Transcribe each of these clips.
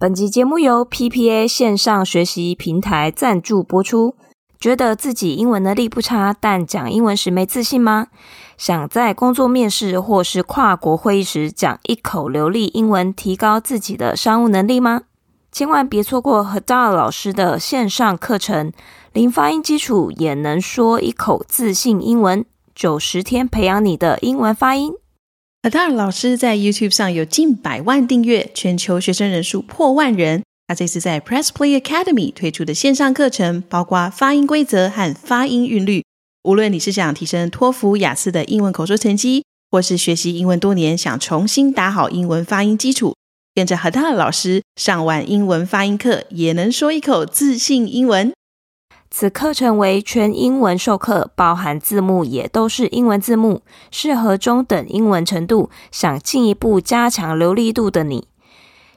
本集节目由 PPA 线上学习平台赞助播出。觉得自己英文能力不差，但讲英文时没自信吗？想在工作面试或是跨国会议时讲一口流利英文，提高自己的商务能力吗？千万别错过 Hadar 老师的线上课程，零发音基础也能说一口自信英文，九十天培养你的英文发音。Hadar 老师在 YouTube 上有近百万订阅，全球学生人数破万人。他这次在 Press Play Academy 推出的线上课程，包括发音规则和发音韵律。无论你是想提升托福、雅思的英文口说成绩，或是学习英文多年想重新打好英文发音基础，跟着 Hadar 老师上完英文发音课，也能说一口自信英文。此课程为全英文授课，包含字幕也都是英文字幕，适合中等英文程度，想进一步加强流利度的你。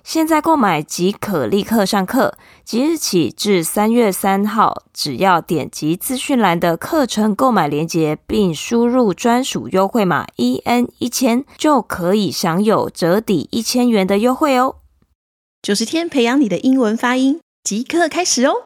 现在购买即可立刻上课，即日起至三月三号，只要点击资讯栏的课程购买链接，并输入专属优惠码 EN 一千，就可以享有折抵一千元的优惠哦。九十天培养你的英文发音，即刻开始哦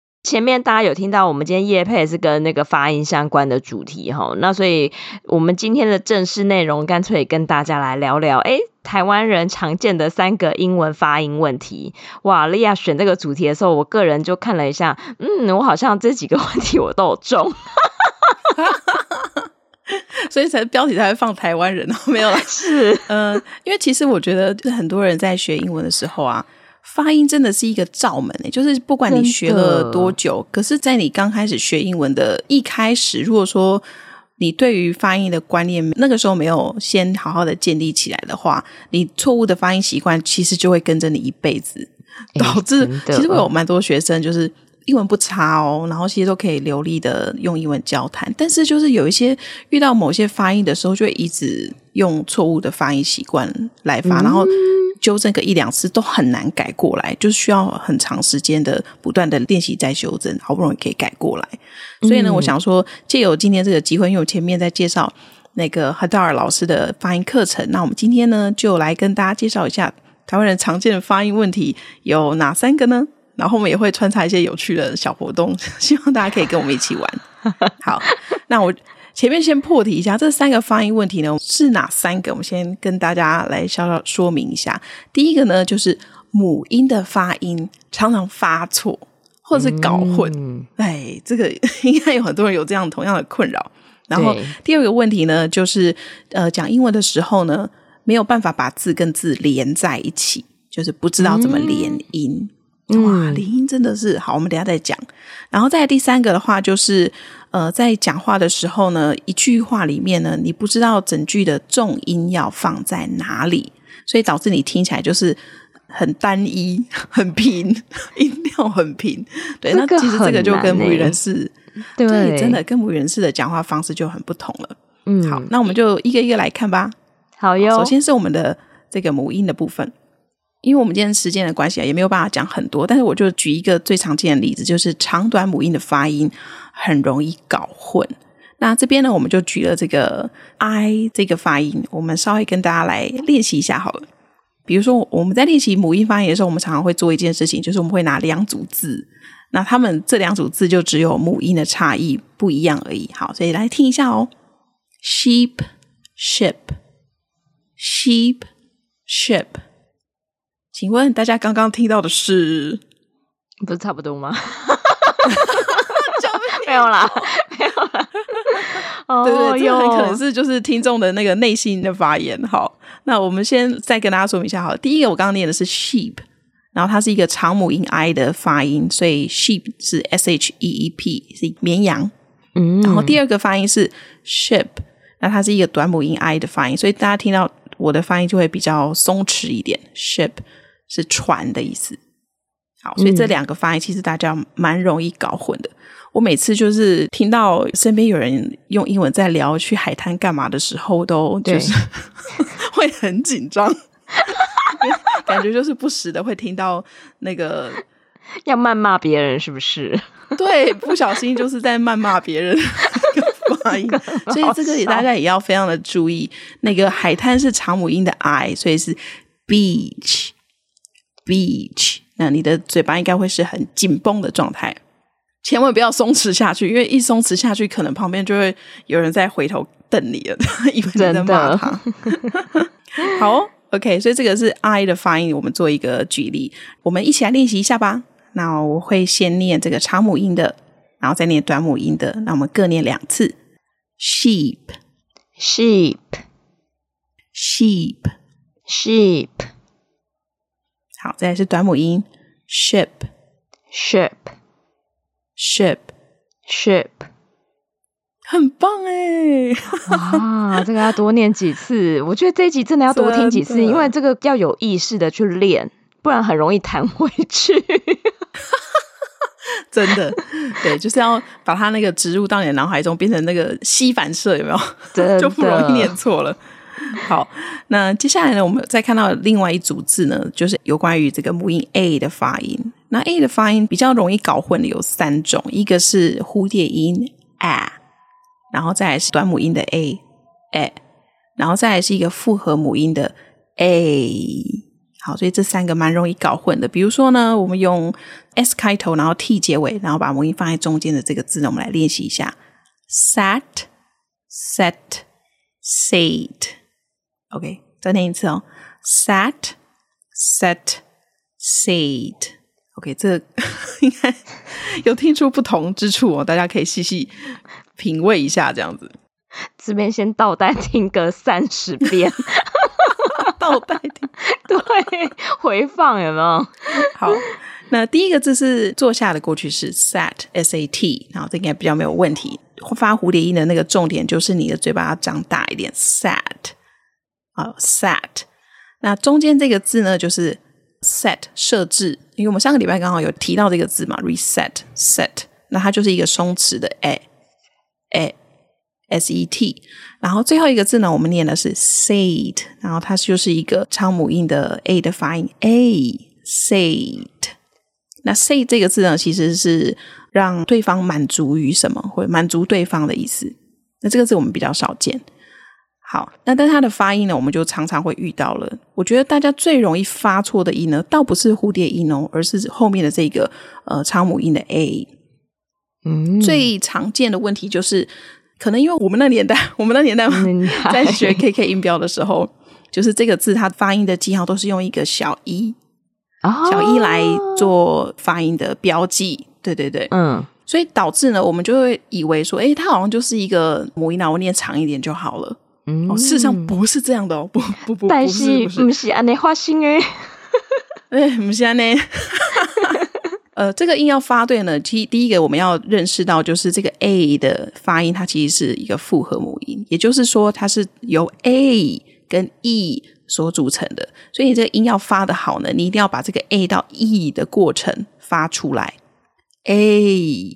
前面大家有听到，我们今天夜配是跟那个发音相关的主题哈，那所以我们今天的正式内容，干脆跟大家来聊聊，诶，台湾人常见的三个英文发音问题。哇，莉亚选这个主题的时候，我个人就看了一下，嗯，我好像这几个问题我都有中，所以才标题才会放台湾人哦，没有啦，是，嗯、呃，因为其实我觉得，就是很多人在学英文的时候啊。发音真的是一个罩门诶，就是不管你学了多久，可是，在你刚开始学英文的一开始，如果说你对于发音的观念那个时候没有先好好的建立起来的话，你错误的发音习惯其实就会跟着你一辈子，导致其实会有蛮多学生就是。英文不差哦，然后其实都可以流利的用英文交谈，但是就是有一些遇到某些发音的时候，就会一直用错误的发音习惯来发，嗯、然后纠正个一两次都很难改过来，就是需要很长时间的不断的练习再修正，好不容易可以改过来。所以呢，我想说借由今天这个机会，因为我前面在介绍那个 Hadar 老师的发音课程，那我们今天呢就来跟大家介绍一下台湾人常见的发音问题有哪三个呢？然后我们也会穿插一些有趣的小活动，希望大家可以跟我们一起玩。好，那我前面先破题一下，这三个发音问题呢是哪三个？我们先跟大家来稍稍说明一下。第一个呢，就是母音的发音常常发错或者是搞混。嗯、哎，这个应该有很多人有这样同样的困扰。然后第二个问题呢，就是呃，讲英文的时候呢，没有办法把字跟字连在一起，就是不知道怎么连音。嗯哇，连音真的是好，我们等一下再讲。然后再第三个的话，就是呃，在讲话的时候呢，一句话里面呢，你不知道整句的重音要放在哪里，所以导致你听起来就是很单一、很平，音调很平。对，那其实这个就跟母语人士，对，真的跟母语人士的讲话方式就很不同了。嗯，好，那我们就一个一个来看吧。好哟，首先是我们的这个母音的部分。因为我们今天时间的关系啊，也没有办法讲很多，但是我就举一个最常见的例子，就是长短母音的发音很容易搞混。那这边呢，我们就举了这个 I 这个发音，我们稍微跟大家来练习一下好了。比如说我们在练习母音发音的时候，我们常常会做一件事情，就是我们会拿两组字，那他们这两组字就只有母音的差异不一样而已。好，所以来听一下哦，sheep ship sheep ship。请问大家刚刚听到的是，不是差不多吗？没有啦，没有啦。哦，对对，这很可能是就是听众的那个内心的发言。好，那我们先再跟大家说明一下。好，第一个我刚刚念的是 sheep，然后它是一个长母音 i 的发音，所以 sheep 是 s h e e p，是绵羊。嗯，然后第二个发音是 ship，那它是一个短母音 i 的发音，所以大家听到。我的发音就会比较松弛一点。ship 是船的意思。好，所以这两个发音其实大家蛮容易搞混的。我每次就是听到身边有人用英文在聊去海滩干嘛的时候，都就是 会很紧张，感觉就是不时的会听到那个要谩骂别人，是不是？对，不小心就是在谩骂别人 发音，所以这个也大家也要非常的注意。那个海滩是长母音的 i，所以是 beach beach。那你的嘴巴应该会是很紧绷的状态。千万不要松弛下去，因为一松弛下去，可能旁边就会有人在回头瞪你了，以为你在骂他。好，OK，所以这个是 I 的发音，我们做一个举例，我们一起来练习一下吧。那我会先念这个长母音的，然后再念短母音的，那我们各念两次：sheep，sheep，sheep，sheep。好，再来是短母音：ship，ship。Ship ship 很棒哎！哇，这个要多念几次。我觉得这一集真的要多听几次，因为这个要有意识的去练，不然很容易弹回去。真的，对，就是要把它那个植入到你的脑海中，变成那个吸反射，有没有？真的 就不容易念错了。好，那接下来呢，我们再看到另外一组字呢，就是有关于这个母音 a 的发音。那 a 的发音比较容易搞混的有三种，一个是蝴蝶音 a，然后再来是短母音的 a a，然后再来是一个复合母音的 a。好，所以这三个蛮容易搞混的。比如说呢，我们用 s 开头，然后 t 结尾，然后把母音放在中间的这个字呢，我们来练习一下：sat, set, sat。OK，再念一次哦，sat set sate。OK，这 应该有听出不同之处哦，大家可以细细品味一下，这样子。这边先倒带听个三十遍，倒带听，对，回放有没有？好，那第一个字是坐下的过去式，sat，s a t，然后这应该比较没有问题。发蝴蝶音的那个重点就是你的嘴巴要张大一点，sat，好，sat。那中间这个字呢，就是。Set 设置，因为我们上个礼拜刚好有提到这个字嘛，reset set，那它就是一个松弛的 a a s e t，然后最后一个字呢，我们念的是 sate，然后它就是一个长母音的 a 的发音 a sate。那 sate 这个字呢，其实是让对方满足于什么，或者满足对方的意思。那这个字我们比较少见。好，那但它的发音呢，我们就常常会遇到了。我觉得大家最容易发错的音呢，倒不是蝴蝶音哦，而是后面的这个呃长母音的 a。嗯，最常见的问题就是，可能因为我们那年代，我们那年代在学 KK 音标的时候，就是这个字它发音的记号都是用一个小一，小一来做发音的标记。对对对，嗯，所以导致呢，我们就会以为说，诶，它好像就是一个母音，那我念长一点就好了。嗯、哦，事实上不是这样的哦，不不不，但是不是安内花心诶，哎，不是安内。呃，这个音要发对呢，其第一个我们要认识到，就是这个 a 的发音，它其实是一个复合母音，也就是说，它是由 a 跟 e 所组成的。所以你这个音要发得好呢，你一定要把这个 a 到 e 的过程发出来。a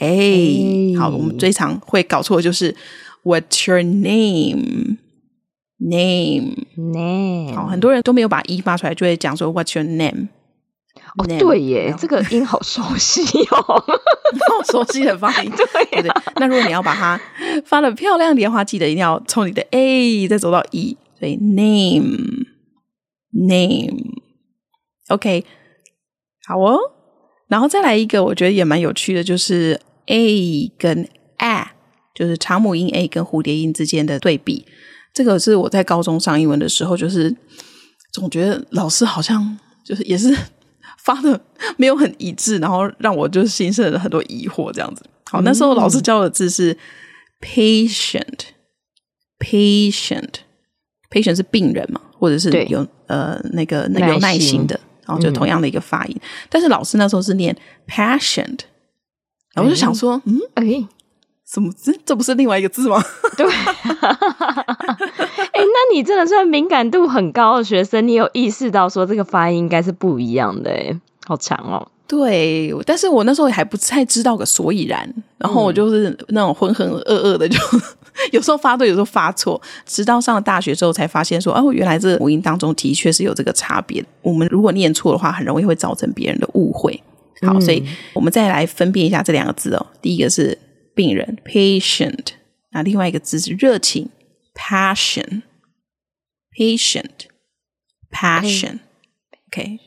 a，好，我们最常会搞错的就是。What's your name? Name, name。好，很多人都没有把 e 发出来，就会讲说 What's your name? 哦，对耶，这个音好熟悉哦，好熟悉的发音。对，对对。那如果你要把它发的漂亮点的话，记得一定要从你的 a 再走到 e，所以 name, name。OK，好哦。然后再来一个，我觉得也蛮有趣的，就是 a 跟 a。就是长母音 a 跟蝴蝶音之间的对比，这个是我在高中上英文的时候，就是总觉得老师好像就是也是发的没有很一致，然后让我就是心生了很多疑惑这样子。好，那时候老师教的字是 patient，patient，patient 是病人嘛，或者是有呃那个那个有耐心的，然后就同样的一个发音。嗯、但是老师那时候是念后我就想说，嗯，哎。什么？这 这不是另外一个字吗？对。哎、欸，那你真的算敏感度很高的学生，你有意识到说这个发音应该是不一样的？哎，好强哦。对，但是我那时候还不太知道个所以然，然后我就是那种浑浑噩噩的就，就、嗯、有时候发对，有时候发错。直到上了大学之后，才发现说，哦，原来这母音当中的确是有这个差别。我们如果念错的话，很容易会造成别人的误会。好，所以我们再来分辨一下这两个字哦。第一个是病人 patient，那另外一个字是热情 passion，patient，passion，OK。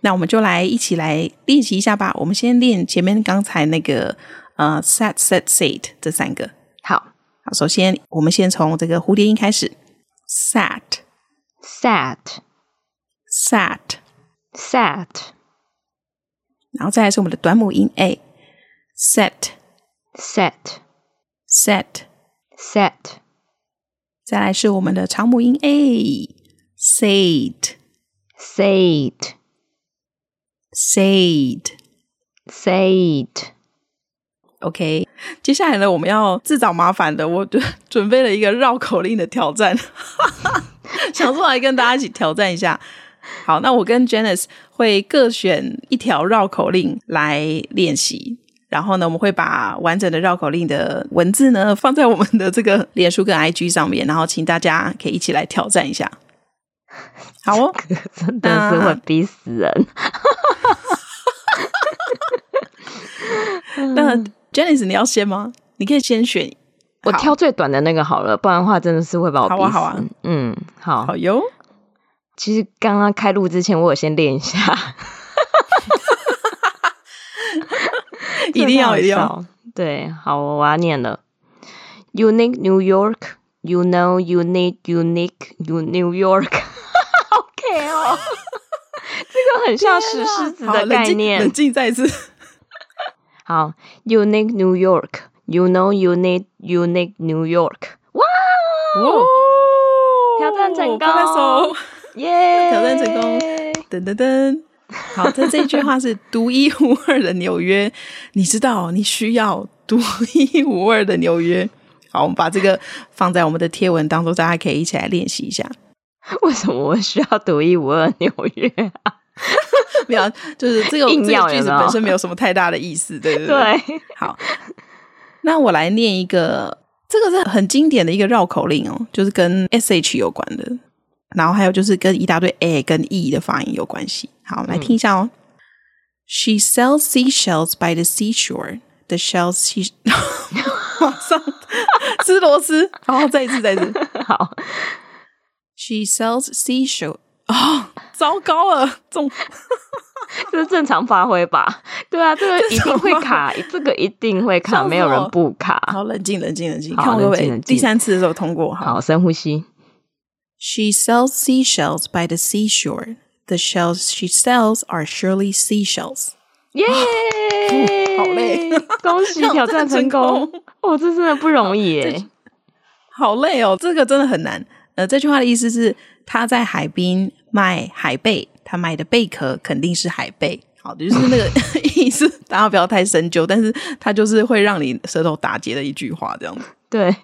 那我们就来一起来练习一下吧。我们先练前面刚才那个呃，sat、set、sate 这三个。好，好，首先我们先从这个蝴蝶音开始，sat，sat，sat，sat，然后再来是我们的短母音 a，set，set，set，set，再来是我们的长母音 a，sate，sate。Said, said. OK，接下来呢，我们要自找麻烦的，我就准备了一个绕口令的挑战，想出来跟大家一起挑战一下。好，那我跟 Janice 会各选一条绕口令来练习，然后呢，我们会把完整的绕口令的文字呢放在我们的这个脸书跟 IG 上面，然后请大家可以一起来挑战一下。好哦，真的是会逼死人。那 Janice，你要先吗？你可以先选，我挑最短的那个好了，不然的话真的是会把我逼死。好啊，好啊，嗯，好，好哟。其实刚刚开录之前，我有先练一下，一定要，一定要。对，好，我要念了。Unique New York, you know, need unique, you New York。哦，这个很像石狮子的概念。冷静，再一次。好，Unique New know you need unique New York。哇哦！挑战成功，耶！挑战成功，噔噔噔。好，这这句话是独一无二的纽约。你知道，你需要独一无二的纽约。好，我们把这个放在我们的贴文当中，大家可以一起来练习一下。为什么我需要独一无二纽约啊？没有，就是这个这个句子本身没有什么太大的意思，对对对。对，好，那我来念一个，这个是很经典的一个绕口令哦，就是跟 sh 有关的，然后还有就是跟一大堆 a 跟 e 的发音有关系。好，来听一下哦。嗯、She sells seashells by the seashore. The shells she 马 上吃螺丝，好，再一次，再一次，好。She sells seashell 啊、哦，糟糕了，中，这是正常发挥吧？对啊，这个一定会卡，这个一定会卡，没有人不卡。好，冷静，冷静，冷静，看我会第三次的时候通过。好，好，深呼吸。She sells seashells by the seashore. The shells she sells are surely seashells. 耶、好累，恭喜挑战成功。哦，这真的不容易耶，好累哦，这个真的很难。呃，这句话的意思是他在海边卖海贝，他卖的贝壳肯定是海贝。好的，就是那个意思，大家不要太深究，但是它就是会让你舌头打结的一句话，这样子。对，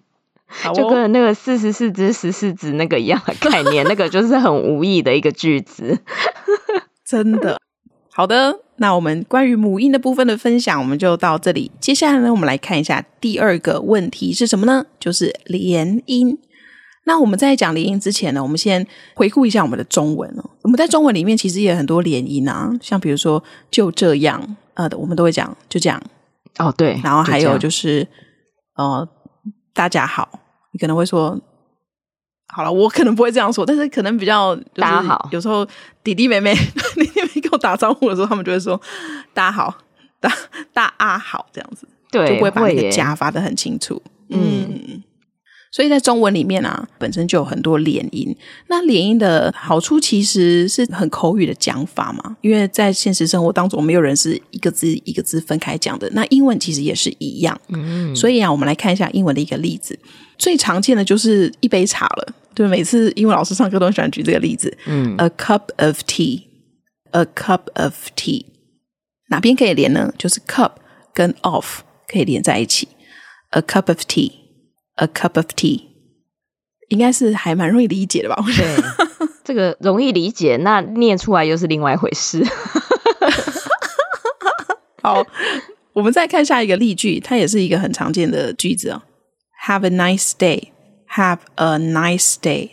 哦、就跟那个四十四只十四只那个一样的概念，那个就是很无意的一个句子。真的，好的，那我们关于母音的部分的分享，我们就到这里。接下来呢，我们来看一下第二个问题是什么呢？就是连音。那我们在讲连音之前呢，我们先回顾一下我们的中文哦。我们在中文里面其实也有很多连音啊，像比如说就这样，呃，我们都会讲就这样哦，对。然后还有就是呃，大家好，你可能会说好了，我可能不会这样说，但是可能比较大家好。有时候弟弟妹妹 弟弟妹妹跟我打招呼的时候，他们就会说大家好，大大阿好这样子，对，就不会把那个家发的很清楚，嗯。嗯所以在中文里面啊，本身就有很多连音。那连音的好处其实是很口语的讲法嘛，因为在现实生活当中，没有人是一个字一个字分开讲的。那英文其实也是一样。嗯，所以啊，我们来看一下英文的一个例子。最常见的就是一杯茶了，对，每次英文老师上课都喜欢举这个例子。嗯，a cup of tea，a cup of tea，哪边可以连呢？就是 cup 跟 of 可以连在一起。A cup of tea, a cup of tea，应该是还蛮容易理解的吧？对，这个容易理解，那念出来又是另外一回事。好，我们再看下一个例句，它也是一个很常见的句子哦。Have a nice day. Have a nice day，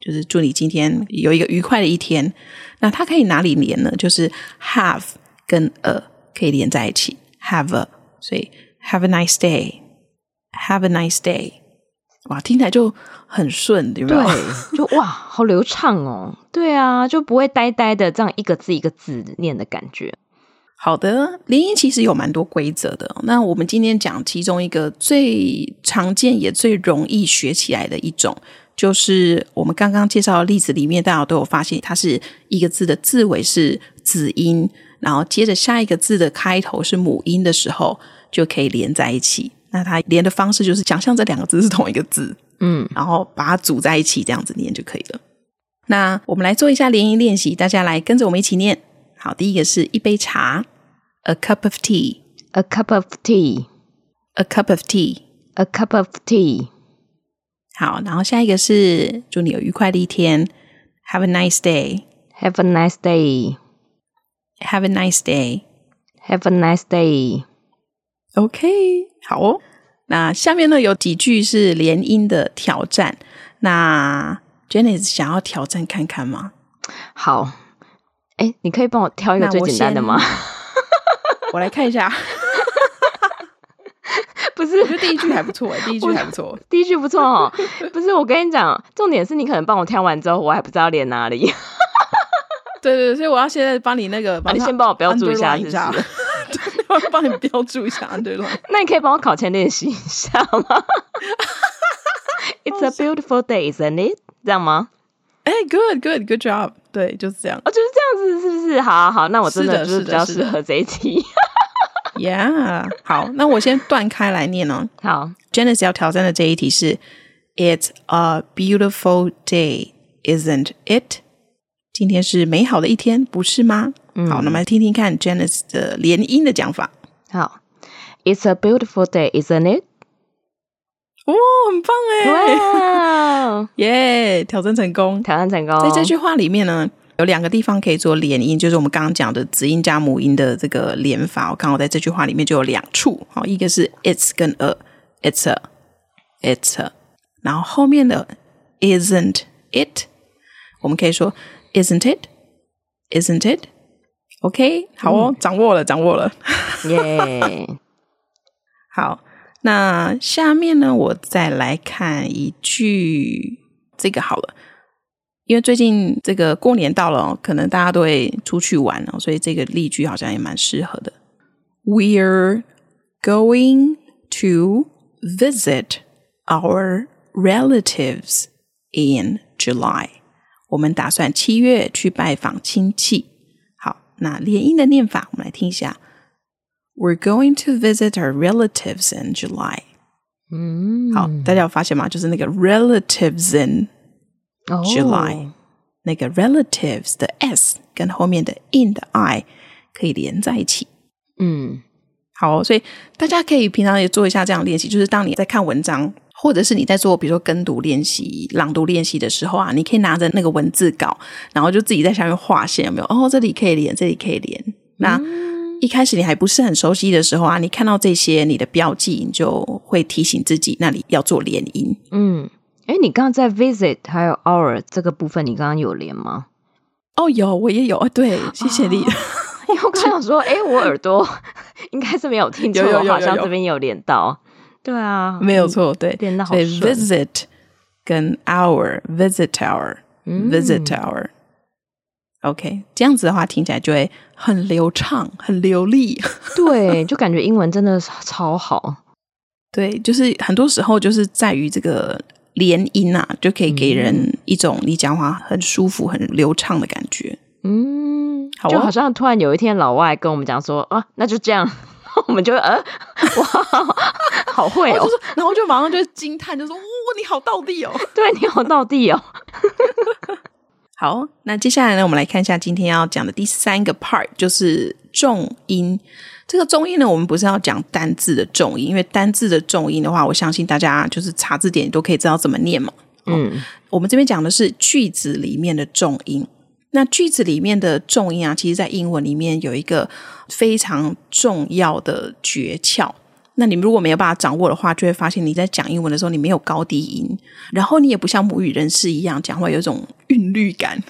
就是祝你今天有一个愉快的一天。那它可以哪里连呢？就是 have 跟 a 可以连在一起。Have a，所以 have a nice day。Have a nice day，哇，听起来就很顺，对不对？就哇，好流畅哦。对啊，就不会呆呆的这样一个字一个字念的感觉。好的，连音其实有蛮多规则的。那我们今天讲其中一个最常见也最容易学起来的一种，就是我们刚刚介绍的例子里面，大家都有发现，它是一个字的字尾是子音，然后接着下一个字的开头是母音的时候，就可以连在一起。那它连的方式就是想象这两个字是同一个字，嗯，然后把它组在一起，这样子念就可以了。那我们来做一下连音练习，大家来跟着我们一起念。好，第一个是一杯茶，a cup of tea，a cup of tea，a cup of tea，a cup of tea。好，然后下一个是祝你有愉快的一天，have a nice day，have a nice day，have a nice day，have a nice day。OK。好哦，那下面呢有几句是连音的挑战，那 Janice 想要挑战看看吗？好，哎，你可以帮我挑一个最简单的吗？我，我来看一下，不是，我觉得第一句还不错，第一句还不错，第一句不错哦。不是，我跟你讲，重点是你可能帮我挑完之后，我还不知道连哪里。对对对，所以我要现在帮你那个，你先帮我标注一下，是不是？我要帮你标注一下，对了。那你可以帮我考前练习一下吗？It's a beautiful day, isn't it？这样吗？哎，Good, good, good job。对，就是这样。哦，就是这样子，是不是？好好好，那我真的就是比较适合这一题。Yeah，好，那我先断开来念哦。好，Janice 要挑战的这一题是：It's a beautiful day, isn't it？今天是美好的一天，不是吗？嗯、好，那么来听听看 Janice 的连音的讲法。好，It's a beautiful day, isn't it？哦，很棒哎！哇，耶，挑战成功，挑战成功。在这句话里面呢，有两个地方可以做连音，就是我们刚刚讲的子音加母音的这个连法。我刚好在这句话里面就有两处，好，一个是 it's 跟 a，it's a，it's a，然后后面的 isn't it，我们可以说 isn't it，isn't it。OK，好哦，嗯、掌握了，掌握了，耶 好，那下面呢，我再来看一句，这个好了，因为最近这个过年到了，可能大家都会出去玩哦，所以这个例句好像也蛮适合的。We're going to visit our relatives in July。我们打算七月去拜访亲戚。那连音的念法，我们来听一下。We're going to visit our relatives in July。嗯，好，大家有发现吗？就是那个 relatives in July，、哦、那个 relatives 的 s 跟后面的 in 的 i 可以连在一起。嗯，好，所以大家可以平常也做一下这样练习，就是当你在看文章。或者是你在做，比如说跟读练习、朗读练习的时候啊，你可以拿着那个文字稿，然后就自己在下面划线，有没有？哦，这里可以连，这里可以连。那一开始你还不是很熟悉的时候啊，你看到这些你的标记，你就会提醒自己那里要做连音。嗯，哎，你刚刚在 visit 还有 our 这个部分，你刚刚有连吗？哦，有，我也有啊。对，谢谢你。因为我刚想说，哎，我耳朵 应该是没有听错，有有有有有好像这边有连到。对啊，没有错，对，变得好顺。所以 visit 跟 our，visit our，visit our，OK，这样子的话听起来就会很流畅、很流利。对，就感觉英文真的超好。对，就是很多时候就是在于这个连音啊，就可以给人一种你讲话很舒服、很流畅的感觉。嗯，好，就好像突然有一天老外跟我们讲说啊，那就这样。我们就会呃，哇，好会哦！然后就马上就惊叹，就说：“哇，你好到地哦！”对，你好到地哦。好，那接下来呢，我们来看一下今天要讲的第三个 part，就是重音。这个重音呢，我们不是要讲单字的重音，因为单字的重音的话，我相信大家就是查字典都可以知道怎么念嘛。嗯，我们这边讲的是句子里面的重音。那句子里面的重音啊，其实在英文里面有一个非常重要的诀窍。那你们如果没有办法掌握的话，就会发现你在讲英文的时候，你没有高低音，然后你也不像母语人士一样讲话有一种韵律感，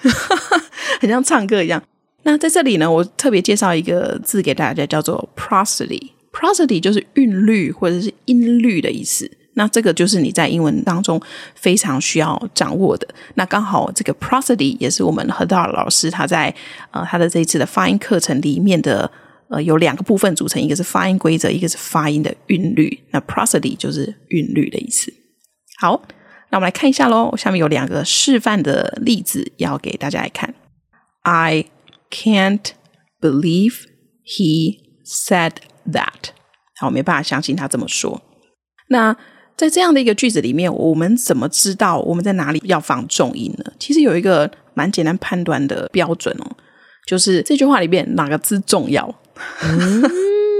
很像唱歌一样。那在这里呢，我特别介绍一个字给大家，叫做 prosody。prosody 就是韵律或者是音律的意思。那这个就是你在英文当中非常需要掌握的。那刚好这个 prosody 也是我们何道老师他在呃他的这一次的发音课程里面的。呃，有两个部分组成，一个是发音规则，一个是发音的韵律。那 prosody 就是韵律的意思。好，那我们来看一下喽。下面有两个示范的例子要给大家来看。I can't believe he said that。好，我没办法相信他这么说。那在这样的一个句子里面，我们怎么知道我们在哪里要放重音呢？其实有一个蛮简单判断的标准哦，就是这句话里面哪个字重要。嗯，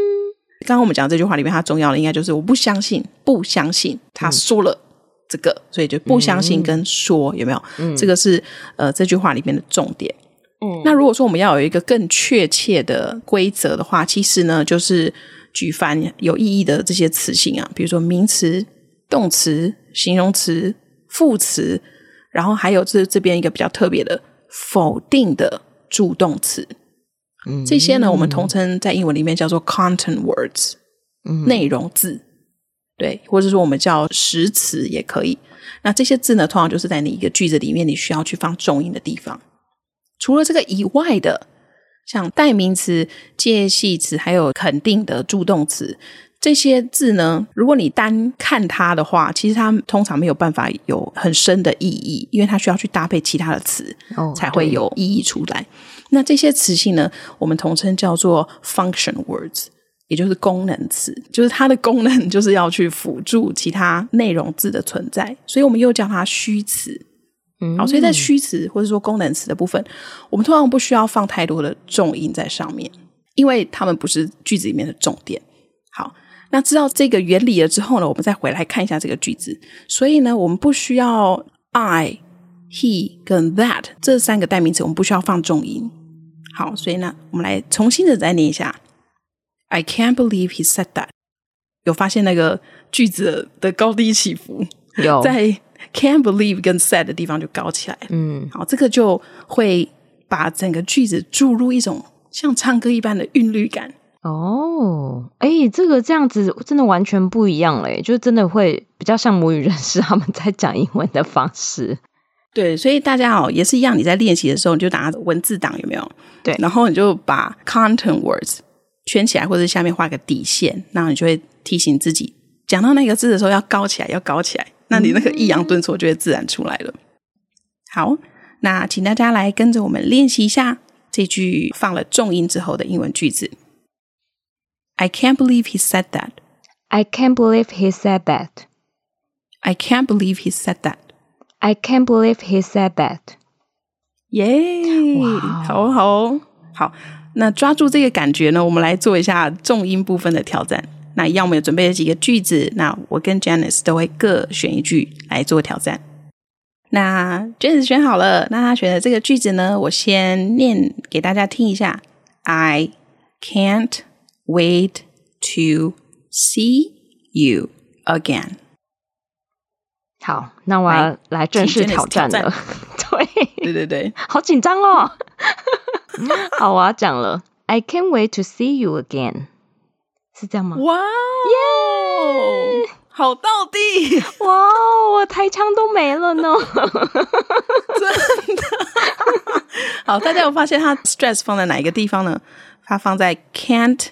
刚刚我们讲这句话里面，它重要的应该就是我不相信，不相信他说了这个，所以就不相信跟说有没有？嗯，这个是呃这句话里面的重点。嗯，那如果说我们要有一个更确切的规则的话，其实呢就是举凡有意义的这些词性啊，比如说名词、动词、形容词、副词，然后还有这这边一个比较特别的否定的助动词。这些呢，我们统称在英文里面叫做 content words，嗯，内容字，对，或者说我们叫实词也可以。那这些字呢，通常就是在你一个句子里面你需要去放重音的地方。除了这个以外的，像代名词、介系词，还有肯定的助动词，这些字呢，如果你单看它的话，其实它通常没有办法有很深的意义，因为它需要去搭配其他的词，哦，才会有意义出来。那这些词性呢，我们统称叫做 function words，也就是功能词，就是它的功能就是要去辅助其他内容字的存在，所以我们又叫它虚词。嗯，好，所以在虚词或者说功能词的部分，我们通常不需要放太多的重音在上面，因为它们不是句子里面的重点。好，那知道这个原理了之后呢，我们再回来看一下这个句子。所以呢，我们不需要 I、he 跟 that 这三个代名词，我们不需要放重音。好，所以呢，我们来重新的再念一下。I can't believe he said that。有发现那个句子的高低起伏？有，在 can't believe 跟 said 的地方就高起来。嗯，好，这个就会把整个句子注入一种像唱歌一般的韵律感。哦，哎，这个这样子真的完全不一样嘞，就真的会比较像母语人士他们在讲英文的方式。对，所以大家哦也是一样，你在练习的时候，你就打文字档有没有？对，然后你就把 content words 圈起来，或者下面画个底线，那你就会提醒自己，讲到那个字的时候要高起来，要高起来，那你那个抑扬顿挫就会自然出来了。好，那请大家来跟着我们练习一下这句放了重音之后的英文句子。I can't believe he said that. I can't believe he said that. I can't believe he said that. I can't believe he said that. 耶 Yeah, 好好好，那抓住这个感觉呢，我们来做一下重音部分的挑战。那一样，我们有准备了几个句子，那我跟 Janice 都会各选一句来做挑战。那 Janice 选好了，那他选的这个句子呢，我先念给大家听一下。I can't wait to see you again. 好，那我要来正式挑战了。对，对对对，好紧张哦。好，我要讲了。I can't wait to see you again，是这样吗？哇耶！好到底！哇，我台腔都没了呢。真的。好，大家有发现它 stress 放在哪一个地方呢？它放在 can't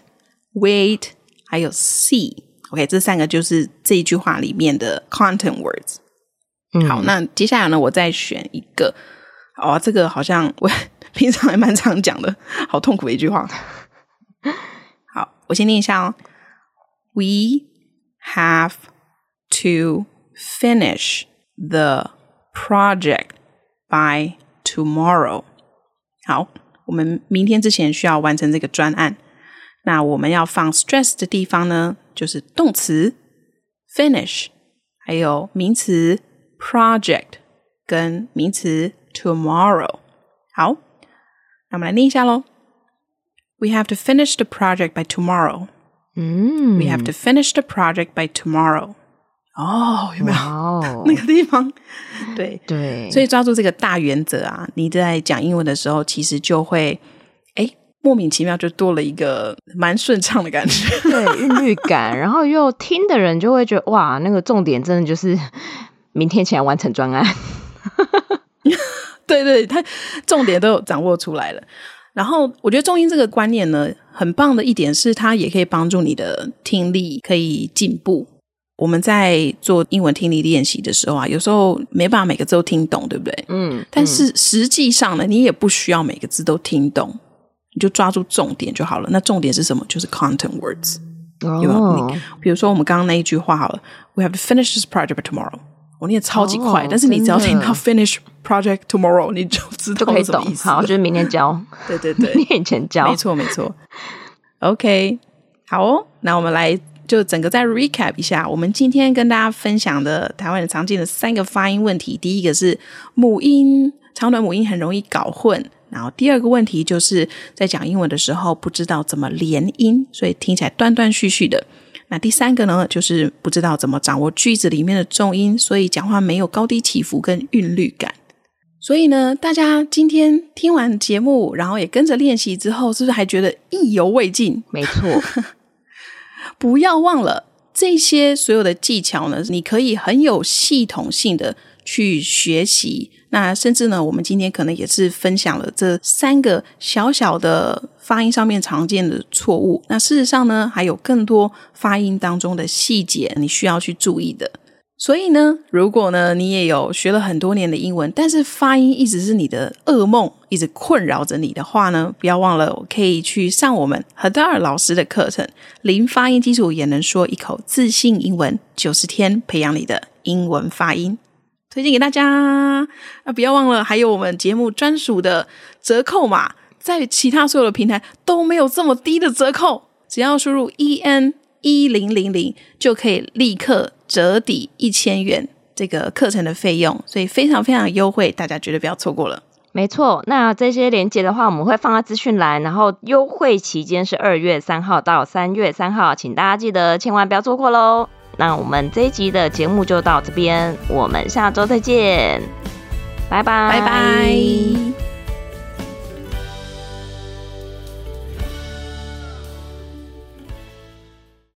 wait，还有 see。OK，这三个就是这一句话里面的 content words。嗯、好，那接下来呢，我再选一个。哦，这个好像我 平常还蛮常讲的，好痛苦的一句话。好，我先念一下哦。We have to finish the project by tomorrow。好，我们明天之前需要完成这个专案。那我们要放 stress 的地方呢，就是动词 finish，还有名词 project 跟名词 tomorrow。好，那我们来念一下喽。We have to finish the project by tomorrow. 嗯，We have to finish the project by tomorrow. 哦，有没有哦那个地方？对对，所以抓住这个大原则啊，你在讲英文的时候，其实就会哎莫名其妙就多了一个蛮顺畅的感觉，对韵律感，然后又听的人就会觉得哇，那个重点真的就是 明天起来完成专案。对对，他重点都有掌握出来了。然后我觉得重音这个观念呢，很棒的一点是，它也可以帮助你的听力可以进步。我们在做英文听力练习的时候啊，有时候没办法每个字都听懂，对不对？嗯，但是实际上呢，你也不需要每个字都听懂，你就抓住重点就好了。那重点是什么？就是 content words。哦，比如说我们刚刚那一句话好了，We have to finish this project tomorrow。我念超级快，哦但是你只要听到 finish project tomorrow，你就知道就可以懂什么意。思了。好，就是明天教，对对对，明天以前教，没错没错。OK，好哦，那我们来就整个再 recap 一下，我们今天跟大家分享的台湾人常见的三个发音问题。第一个是母音长短母音很容易搞混，然后第二个问题就是在讲英文的时候不知道怎么连音，所以听起来断断续续的。那第三个呢，就是不知道怎么掌握句子里面的重音，所以讲话没有高低起伏跟韵律感。所以呢，大家今天听完节目，然后也跟着练习之后，是不是还觉得意犹未尽？没错，不要忘了这些所有的技巧呢，你可以很有系统性的去学习。那甚至呢，我们今天可能也是分享了这三个小小的发音上面常见的错误。那事实上呢，还有更多发音当中的细节你需要去注意的。所以呢，如果呢你也有学了很多年的英文，但是发音一直是你的噩梦，一直困扰着你的话呢，不要忘了，我可以去上我们何丹尔老师的课程，零发音基础也能说一口自信英文，九十天培养你的英文发音。推荐给大家啊！不要忘了，还有我们节目专属的折扣码，在其他所有的平台都没有这么低的折扣，只要输入 EN 一零零零就可以立刻折抵一千元这个课程的费用，所以非常非常优惠，大家绝对不要错过了。没错。那这些链接的话，我们会放在资讯栏，然后优惠期间是二月三号到三月三号，请大家记得千万不要错过喽。那我们这一集的节目就到这边，我们下周再见，拜拜，拜拜。